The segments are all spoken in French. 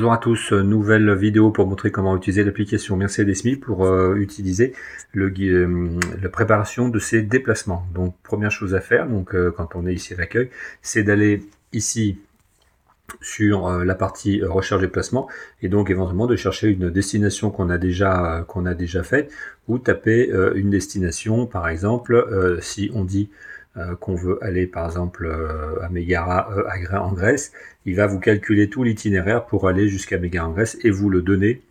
Bonjour à tous, nouvelle vidéo pour montrer comment utiliser l'application Mercedes-Me pour euh, utiliser le, euh, la préparation de ses déplacements. Donc première chose à faire, donc euh, quand on est ici à l'accueil, c'est d'aller ici sur la partie recherche déplacement et donc éventuellement de chercher une destination qu'on a déjà qu'on a déjà faite ou taper une destination par exemple si on dit euh, qu'on veut aller par exemple euh, à Megara euh, en Grèce, il va vous calculer tout l'itinéraire pour aller jusqu'à Megara en Grèce et vous le donner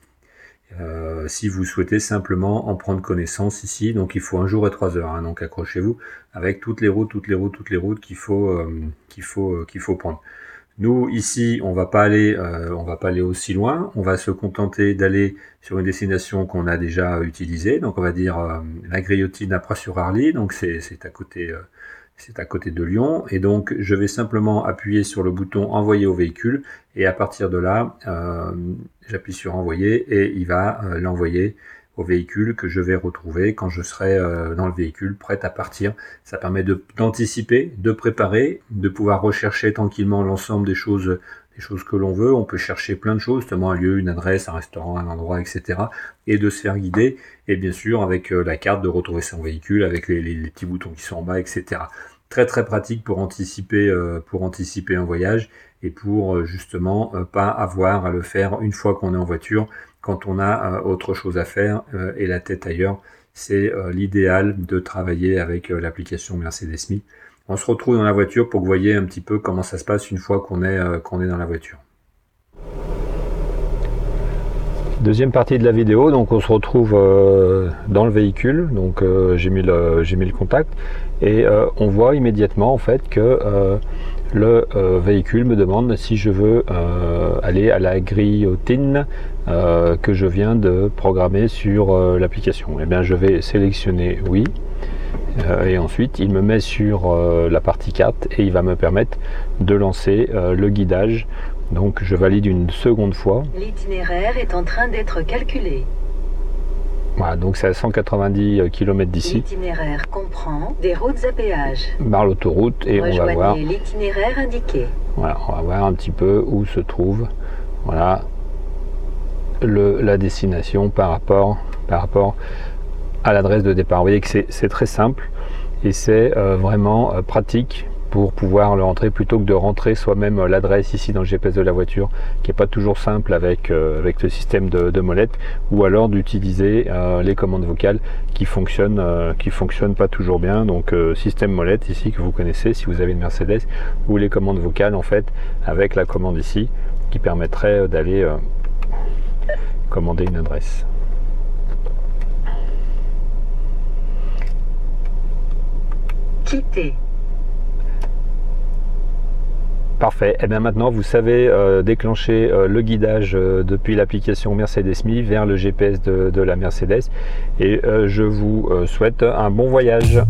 si vous souhaitez simplement en prendre connaissance ici. Donc il faut un jour et trois heures, hein, donc accrochez-vous avec toutes les routes, toutes les routes, toutes les routes qu'il faut, faut, qu'il faut prendre. Nous ici, on va pas aller, on va pas aller aussi loin. On va se contenter d'aller sur une destination qu'on a déjà utilisée. Donc on va dire la Griotine à sur arly Donc c'est à côté, c'est à côté de Lyon, et donc je vais simplement appuyer sur le bouton envoyer au véhicule, et à partir de là, euh, j'appuie sur envoyer, et il va euh, l'envoyer au véhicule que je vais retrouver quand je serai euh, dans le véhicule, prêt à partir. Ça permet d'anticiper, de, préparer, de pouvoir rechercher tranquillement l'ensemble des choses des choses que l'on veut. On peut chercher plein de choses, notamment un lieu, une adresse, un restaurant, un endroit, etc. Et de se faire guider. Et bien sûr, avec la carte, de retrouver son véhicule, avec les petits boutons qui sont en bas, etc très très pratique pour anticiper, euh, pour anticiper un voyage et pour euh, justement euh, pas avoir à le faire une fois qu'on est en voiture quand on a autre chose à faire et la tête ailleurs. C'est l'idéal de travailler avec l'application Mercedes-Me. On se retrouve dans la voiture pour que vous voyez un petit peu comment ça se passe une fois qu'on est, qu'on est dans la voiture. Deuxième partie de la vidéo, donc on se retrouve euh, dans le véhicule, donc euh, j'ai mis, le, contact. Et euh, on voit immédiatement en fait que le véhicule me demande si je veux aller à la guillotine que je viens de programmer sur l'application. Et eh bien je vais sélectionner oui et ensuite il me met sur la partie carte et il va me permettre de lancer le guidage donc je valide une seconde fois. L'itinéraire est en train d'être calculé. Voilà, donc c'est à 190 euh, km d'ici. L'itinéraire comprend des routes à péage. Par l'autoroute et on va voir. l'itinéraire indiqué. Voilà, on va voir un petit peu où se trouve voilà, le, la destination par rapport, par rapport à l'adresse de départ. Vous voyez que c'est très simple et c'est euh, vraiment euh, pratique pour pouvoir le rentrer plutôt que de rentrer soi-même l'adresse ici dans le GPS de la voiture qui n'est pas toujours simple avec, euh, le système de, molette ou alors d'utiliser euh, les commandes vocales qui fonctionnent euh, qui fonctionnent pas toujours bien. Donc système molette ici que vous connaissez si vous avez une Mercedes ou les commandes vocales en fait avec la commande ici qui permettrait d'aller commander une adresse. Quitter Parfait. Et eh bien maintenant, vous savez euh, déclencher euh, le guidage euh, depuis l'application Mercedes-Me vers le GPS de, la Mercedes. Et je vous souhaite un bon voyage.